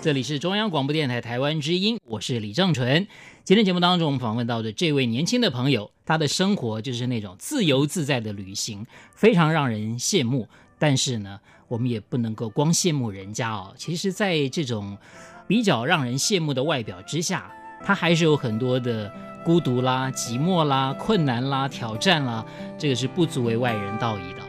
这里是中央广播电台台湾之音，我是李正淳。今天节目当中，我们访问到的这位年轻的朋友，他的生活就是那种自由自在的旅行，非常让人羡慕。但是呢，我们也不能够光羡慕人家哦。其实，在这种比较让人羡慕的外表之下，他还是有很多的孤独啦、寂寞啦、困难啦、挑战啦，这个是不足为外人道矣的。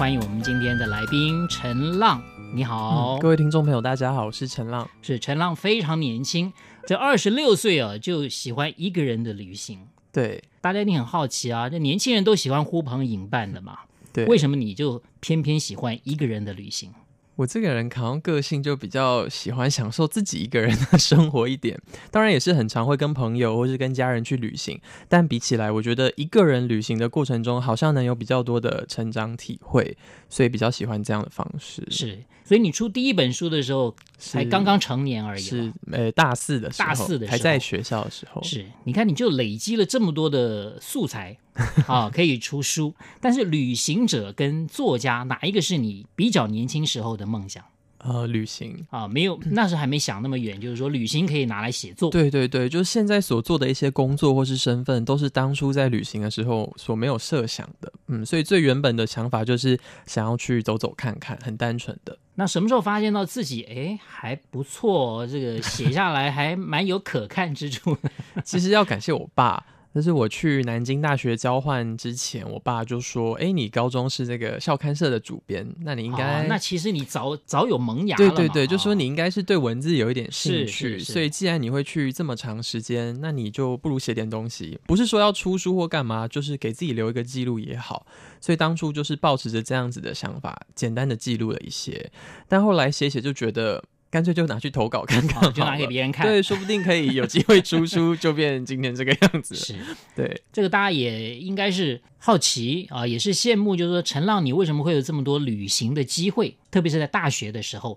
欢迎我们今天的来宾陈浪，你好、嗯，各位听众朋友，大家好，我是陈浪。是陈浪非常年轻，这二十六岁啊就喜欢一个人的旅行。对，大家一定很好奇啊，这年轻人都喜欢呼朋引伴的嘛，对，为什么你就偏偏喜欢一个人的旅行？我这个人好像个性就比较喜欢享受自己一个人的 生活一点，当然也是很常会跟朋友或是跟家人去旅行，但比起来，我觉得一个人旅行的过程中好像能有比较多的成长体会，所以比较喜欢这样的方式。是，所以你出第一本书的时候才刚刚成年而已，是呃大四的时候，大四的时候还在学校的时候。是，你看你就累积了这么多的素材。啊，可以出书，但是旅行者跟作家哪一个是你比较年轻时候的梦想？呃，旅行啊，没有，那时候还没想那么远，就是说旅行可以拿来写作。对对对，就是现在所做的一些工作或是身份，都是当初在旅行的时候所没有设想的。嗯，所以最原本的想法就是想要去走走看看，很单纯的。那什么时候发现到自己哎还不错，这个写下来还蛮有可看之处？其实要感谢我爸。但是我去南京大学交换之前，我爸就说：“哎，你高中是这个校刊社的主编，那你应该……哦、那其实你早早有萌芽。”对对对，就说你应该是对文字有一点兴趣，所以既然你会去这么长时间，那你就不如写点东西，不是说要出书或干嘛，就是给自己留一个记录也好。所以当初就是抱持着这样子的想法，简单的记录了一些，但后来写写就觉得。干脆就拿去投稿看看，哦，就拿给别人看，对，说不定可以有机会出书，就变今天这个样子。是，对，这个大家也应该是好奇啊，也是羡慕，就是说陈浪，你为什么会有这么多旅行的机会？特别是在大学的时候。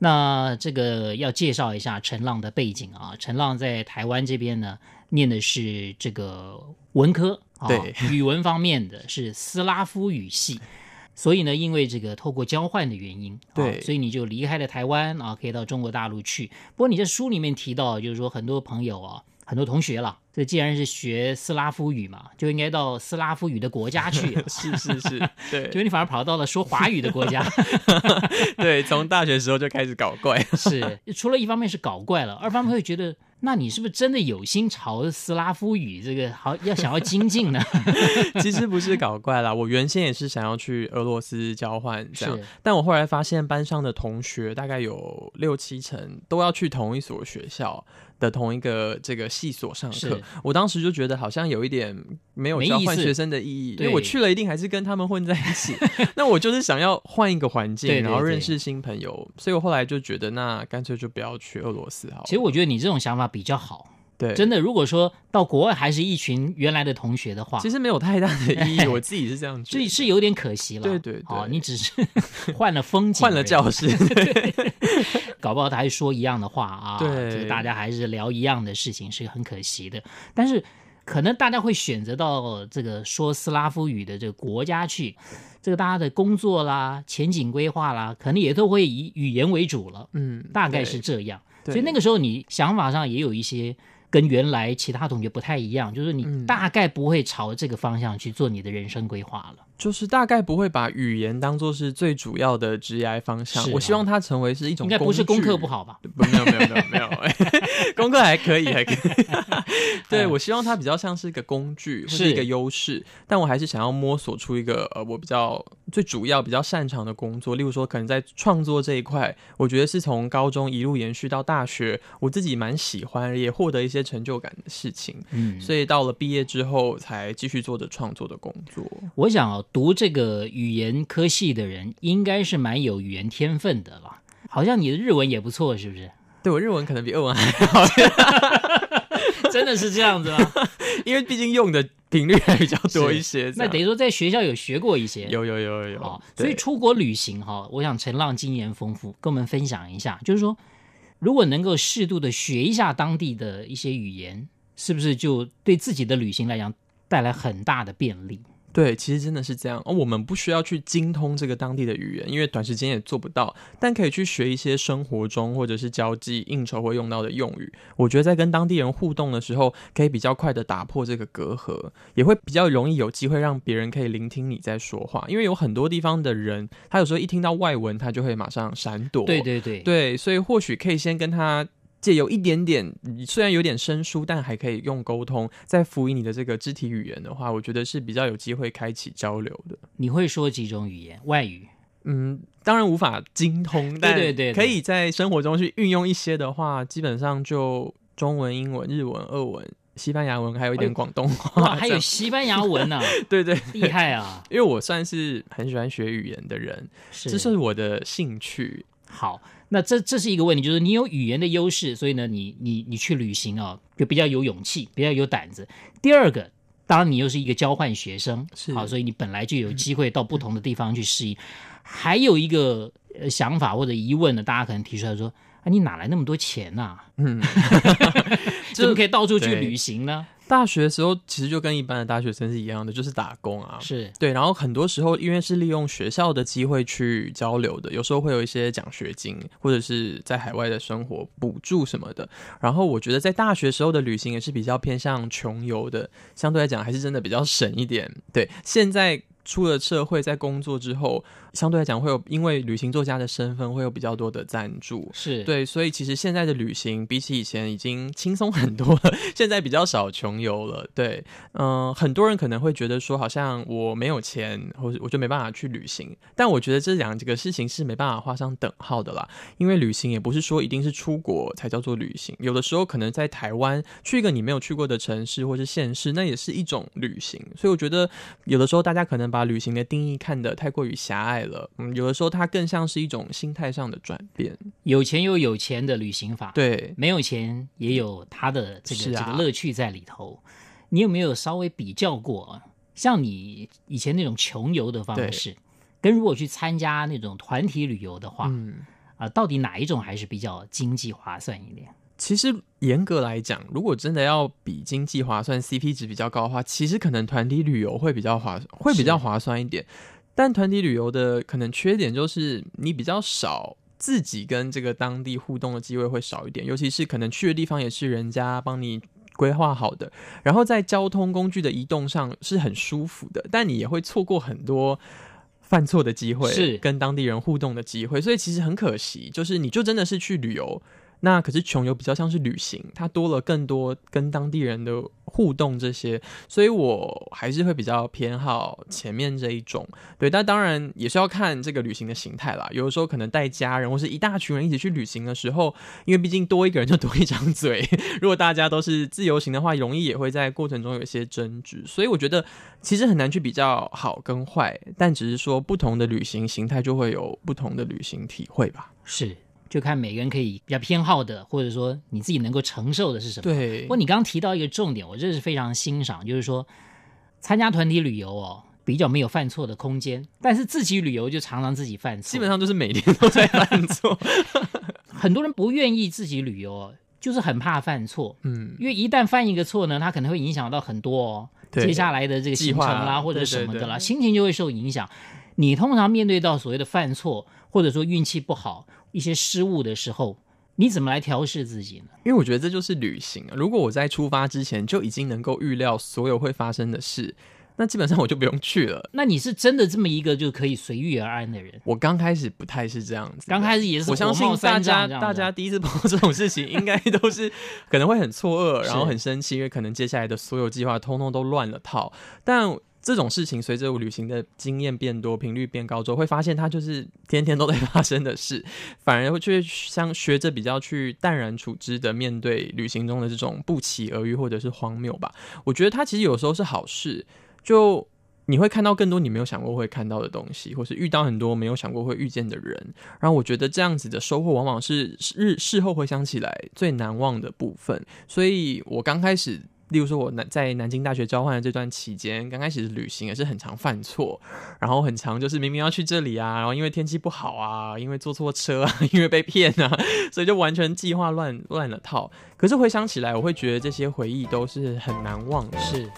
那这个要介绍一下陈浪的背景啊，陈浪在台湾这边呢，念的是这个文科，对，语文方面的是斯拉夫语系。所以呢，因为这个透过交换的原因，对，啊，所以你就离开了台湾啊，可以到中国大陆去。不过你在书里面提到，就是说很多朋友啊，很多同学了，这既然是学斯拉夫语嘛，就应该到斯拉夫语的国家去。是是是，对，结果你反而跑到了说华语的国家。对，从大学时候就开始搞怪。是，除了一方面是搞怪了，二方面会觉得。那你是不是真的有心朝斯拉夫语这个好要想要精进呢？其实不是搞怪啦，我原先也是想要去俄罗斯交换这样，但我后来发现班上的同学大概有六七成都要去同一所学校的同一个这个系所上课，我当时就觉得好像有一点没有交换学生的意义，因为我去了一定还是跟他们混在一起。那我就是想要换一个环境，然后认识新朋友，所以我后来就觉得那干脆就不要去俄罗斯好了。其实我觉得你这种想法比较好。对，真的，如果说到国外还是一群原来的同学的话，其实没有太大的意义。我自己是这样觉得，这是有点可惜了。对对对，哦，你只是换了风景，换了教室，对，搞不好他还说一样的话啊。对，这个大家还是聊一样的事情，是很可惜的。但是可能大家会选择到这个说斯拉夫语的这个国家去，这个大家的工作啦、前景规划啦，可能也都会以语言为主了。嗯，大概是这样。所以那个时候你想法上也有一些。跟原来其他同学不太一样，就是你大概不会朝这个方向去做你的人生规划了，就是大概不会把语言当做是最主要的职业方向。我希望它成为是一种，应该不是功课不好吧？不，没有没有没有没有，功课还可以，还可以。对，我希望它比较像是一个工具或是一个优势，但我还是想要摸索出一个呃，我比较最主要、比较擅长的工作。例如说，可能在创作这一块，我觉得是从高中一路延续到大学，我自己蛮喜欢，也获得一些成就感的事情。嗯，所以到了毕业之后，才继续做着创作的工作。我想啊，读这个语言科系的人，应该是蛮有语言天分的了。好像你的日文也不错，是不是？对，我日文可能比俄文还好，真的是这样子吗？因为毕竟用的频率还比较多一些。那等于说在学校有学过一些，有有有有有。哦，所以出国旅行哈，我想陈浪经验丰富，跟我们分享一下，就是说，如果能够适度的学一下当地的一些语言，是不是就对自己的旅行来讲带来很大的便利？对，其实真的是这样。而、哦、我们不需要去精通这个当地的语言，因为短时间也做不到。但可以去学一些生活中或者是交际应酬会用到的用语。我觉得在跟当地人互动的时候，可以比较快的打破这个隔阂，也会比较容易有机会让别人可以聆听你在说话。因为有很多地方的人，他有时候一听到外文，他就会马上闪躲。对对对，对，所以或许可以先跟他。借有一点点，虽然有点生疏，但还可以用沟通。再辅以你的这个肢体语言的话，我觉得是比较有机会开启交流的。你会说几种语言？外语？嗯，当然无法精通，但对对对，可以在生活中去运用一些的话，基本上就中文、英文、日文、俄文、西班牙文，还有一点广东话。哇，还有西班牙文呢、啊？对，对对，厉害啊！因为我算是很喜欢学语言的人，是这是我的兴趣。好。那这这是一个问题，就是你有语言的优势，所以呢，你你你去旅行啊，就比较有勇气，比较有胆子。第二个，当然你又是一个交换学生，是好，所以你本来就有机会到不同的地方去适应。嗯、还有一个想法或者疑问呢，大家可能提出来说：啊，你哪来那么多钱呐、啊？嗯，怎么可以到处去旅行呢？大学的时候其实就跟一般的大学生是一样的，就是打工啊，是对。然后很多时候因为是利用学校的机会去交流的，有时候会有一些奖学金，或者是在海外的生活补助什么的。然后我觉得在大学时候的旅行也是比较偏向穷游的，相对来讲还是真的比较省一点。对，现在出了社会，在工作之后。相对来讲，会有因为旅行作家的身份，会有比较多的赞助，是对，所以其实现在的旅行比起以前已经轻松很多了。现在比较少穷游了，对，嗯、呃，很多人可能会觉得说，好像我没有钱，或者我就没办法去旅行。但我觉得这两个事情是没办法画上等号的啦，因为旅行也不是说一定是出国才叫做旅行，有的时候可能在台湾去一个你没有去过的城市或是县市，那也是一种旅行。所以我觉得有的时候大家可能把旅行的定义看得太过于狭隘了，嗯，有的时候它更像是一种心态上的转变。有钱有有钱的旅行法，对，没有钱也有它的这个、啊、这个乐趣在里头。你有没有稍微比较过，像你以前那种穷游的方式，跟如果去参加那种团体旅游的话，嗯，啊、呃，到底哪一种还是比较经济划算一点？其实严格来讲，如果真的要比经济划算、CP 值比较高的话，其实可能团体旅游会比较划，会比较划算一点。但团体旅游的可能缺点就是你比较少自己跟这个当地互动的机会会少一点，尤其是可能去的地方也是人家帮你规划好的，然后在交通工具的移动上是很舒服的，但你也会错过很多犯错的机会，是跟当地人互动的机会，所以其实很可惜，就是你就真的是去旅游。那可是穷游比较像是旅行，它多了更多跟当地人的互动这些，所以我还是会比较偏好前面这一种。对，但当然也是要看这个旅行的形态啦。有的时候可能带家人或是一大群人一起去旅行的时候，因为毕竟多一个人就多一张嘴。如果大家都是自由行的话，容易也会在过程中有一些争执。所以我觉得其实很难去比较好跟坏，但只是说不同的旅行形态就会有不同的旅行体会吧。是。就看每个人可以比较偏好的，或者说你自己能够承受的是什么。对。不过你刚刚提到一个重点，我这是非常欣赏，就是说参加团体旅游哦，比较没有犯错的空间，但是自己旅游就常常自己犯错，基本上都是每天都在 犯错。很多人不愿意自己旅游哦，就是很怕犯错。嗯，因为一旦犯一个错呢，它可能会影响到很多哦，接下来的这个行程啦，或者什么的啦，心情就会受影响。你通常面对到所谓的犯错，或者说运气不好，一些失误的时候，你怎么来调试自己呢？因为我觉得这就是旅行啊。如果我在出发之前就已经能够预料所有会发生的事，那基本上我就不用去了。那你是真的这么一个就可以随遇而安的人？我刚开始不太是这样子，刚开始也是。我相信大家大家第一次碰到这种事情，应该都是可能会很错愕，然后很生气，因为可能接下来的所有计划通通都乱了套。但这种事情随着我旅行的经验变多，频率变高之后，会发现它就是天天都在发生的事，反而会去像学着比较去淡然处之的面对旅行中的这种不期而遇或者是荒谬吧。我觉得它其实有时候是好事，就你会看到更多你没有想过会看到的东西，或是遇到很多没有想过会遇见的人。然后我觉得这样子的收获往往是日事后回想起来最难忘的部分。所以我刚开始。例如说，我南在南京大学交换的这段期间，刚开始旅行也是很常犯错，然后很常就是明明要去这里啊，然后因为天气不好啊，因为坐错车啊，因为被骗啊，所以就完全计划乱乱了套。可是回想起来，我会觉得这些回忆都是很难忘的。是。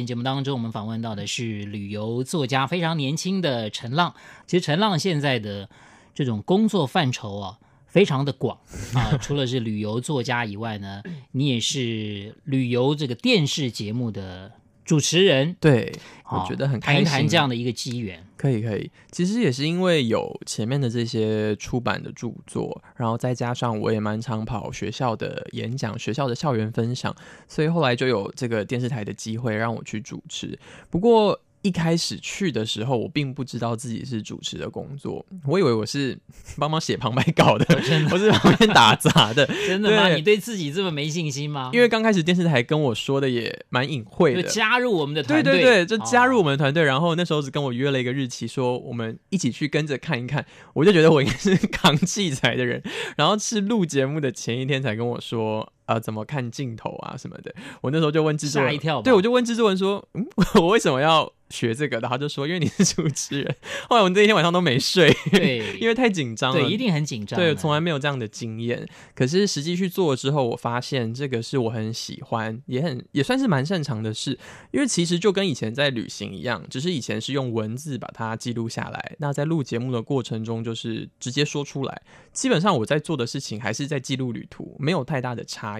天节目当中，我们访问到的是旅游作家，非常年轻的陈浪。其实陈浪现在的这种工作范畴啊，非常的广啊。除了是旅游作家以外呢，你也是旅游这个电视节目的主持人。对，我觉得很开心。谈一谈这样的一个机缘。可以可以，其实也是因为有前面的这些出版的著作，然后再加上我也蛮常跑学校的演讲、学校的校园分享，所以后来就有这个电视台的机会让我去主持。不过，一开始去的时候，我并不知道自己是主持的工作，我以为我是帮忙写旁白稿的，我是旁边打杂的。真的吗？你对自己这么没信心吗？因为刚开始电视台跟我说的也蛮隐晦的，就加入我们的团队，对对对，就加入我们的团队。哦、然后那时候只跟我约了一个日期，说我们一起去跟着看一看。我就觉得我应该是 扛器材的人，然后是录节目的前一天才跟我说。啊，怎么看镜头啊什么的？我那时候就问制作人，吓一跳。对，我就问制作人说：“嗯，我为什么要学这个？”然后他就说：“因为你是主持人。”后来我那一天晚上都没睡，对，因为太紧张了。对，一定很紧张。对，从来没有这样的经验。可是实际去做了之后，我发现这个是我很喜欢，也很也算是蛮擅长的事。因为其实就跟以前在旅行一样，只是以前是用文字把它记录下来，那在录节目的过程中就是直接说出来。基本上我在做的事情还是在记录旅途，没有太大的差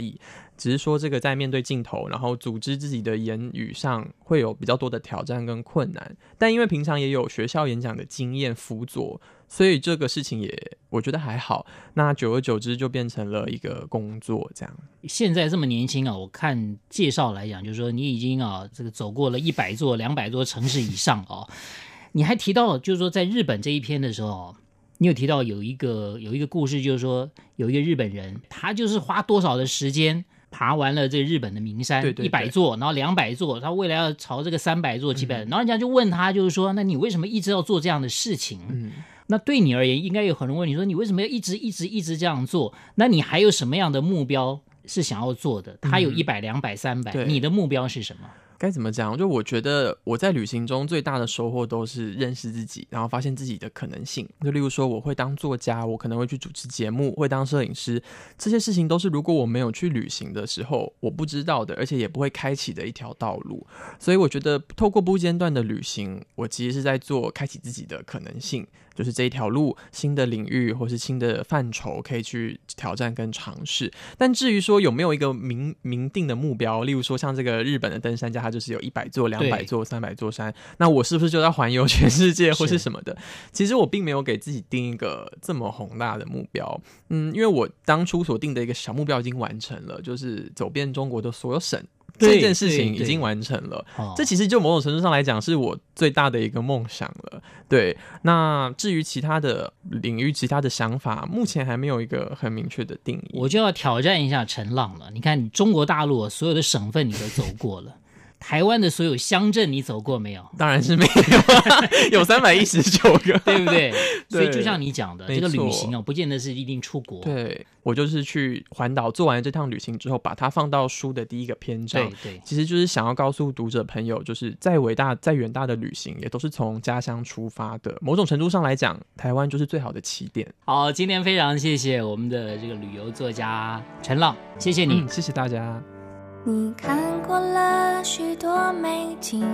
只是说这个在面对镜头，然后组织自己的言语上会有比较多的挑战跟困难，但因为平常也有学校演讲的经验辅佐，所以这个事情也我觉得还好。那久而久之就变成了一个工作这样。现在这么年轻啊，我看介绍来讲，就是说你已经啊这个走过了一百座、两百座城市以上啊。你还提到就是说在日本这一篇的时候，你有提到有一个有一个故事，就是说有一个日本人，他就是花多少的时间。爬完了这个日本的名山一百座，然后两百座，他未来要朝这个三百座、几百，然后人家就问他，就是说，那你为什么一直要做这样的事情？嗯，那对你而言，应该有很多人问你说，你为什么要一直一直一直这样做？那你还有什么样的目标是想要做的？他有一百、两百、三百，你的目标是什么？该怎么讲？就我觉得我在旅行中最大的收获都是认识自己，然后发现自己的可能性。就例如说，我会当作家，我可能会去主持节目，会当摄影师，这些事情都是如果我没有去旅行的时候我不知道的，而且也不会开启的一条道路。所以我觉得透过不间断的旅行，我其实是在做开启自己的可能性。就是这一条路，新的领域或是新的范畴可以去挑战跟尝试。但至于说有没有一个明明定的目标，例如说像这个日本的登山家，他就是有一百座、两百座、三百座山，那我是不是就要环游全世界或是什么的？其实我并没有给自己定一个这么宏大的目标。嗯，因为我当初所定的一个小目标已经完成了，就是走遍中国的所有省。这件事情已经完成了，这其实就某种程度上来讲，是我最大的一个梦想了。对，那至于其他的领域、其他的想法，目前还没有一个很明确的定义。我就要挑战一下陈浪了。你看，你中国大陆所有的省份你都走过了，台湾的所有乡镇你走过没有？当然是没有，有三百一十九个，对不对？所以就像你讲的，这个旅行哦，不见得是一定出国。对，我就是去环岛做完这趟旅行之后，把它放到书的第一个篇章。对对，其实就是想要告诉读者朋友，就是再伟大、再远大的旅行，也都是从家乡出发的。某种程度上来讲，台湾就是最好的起点。好，今天非常谢谢我们的这个旅游作家陈浪，谢谢你，嗯，谢谢大家。你看过了许多美景，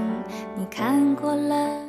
你看过了。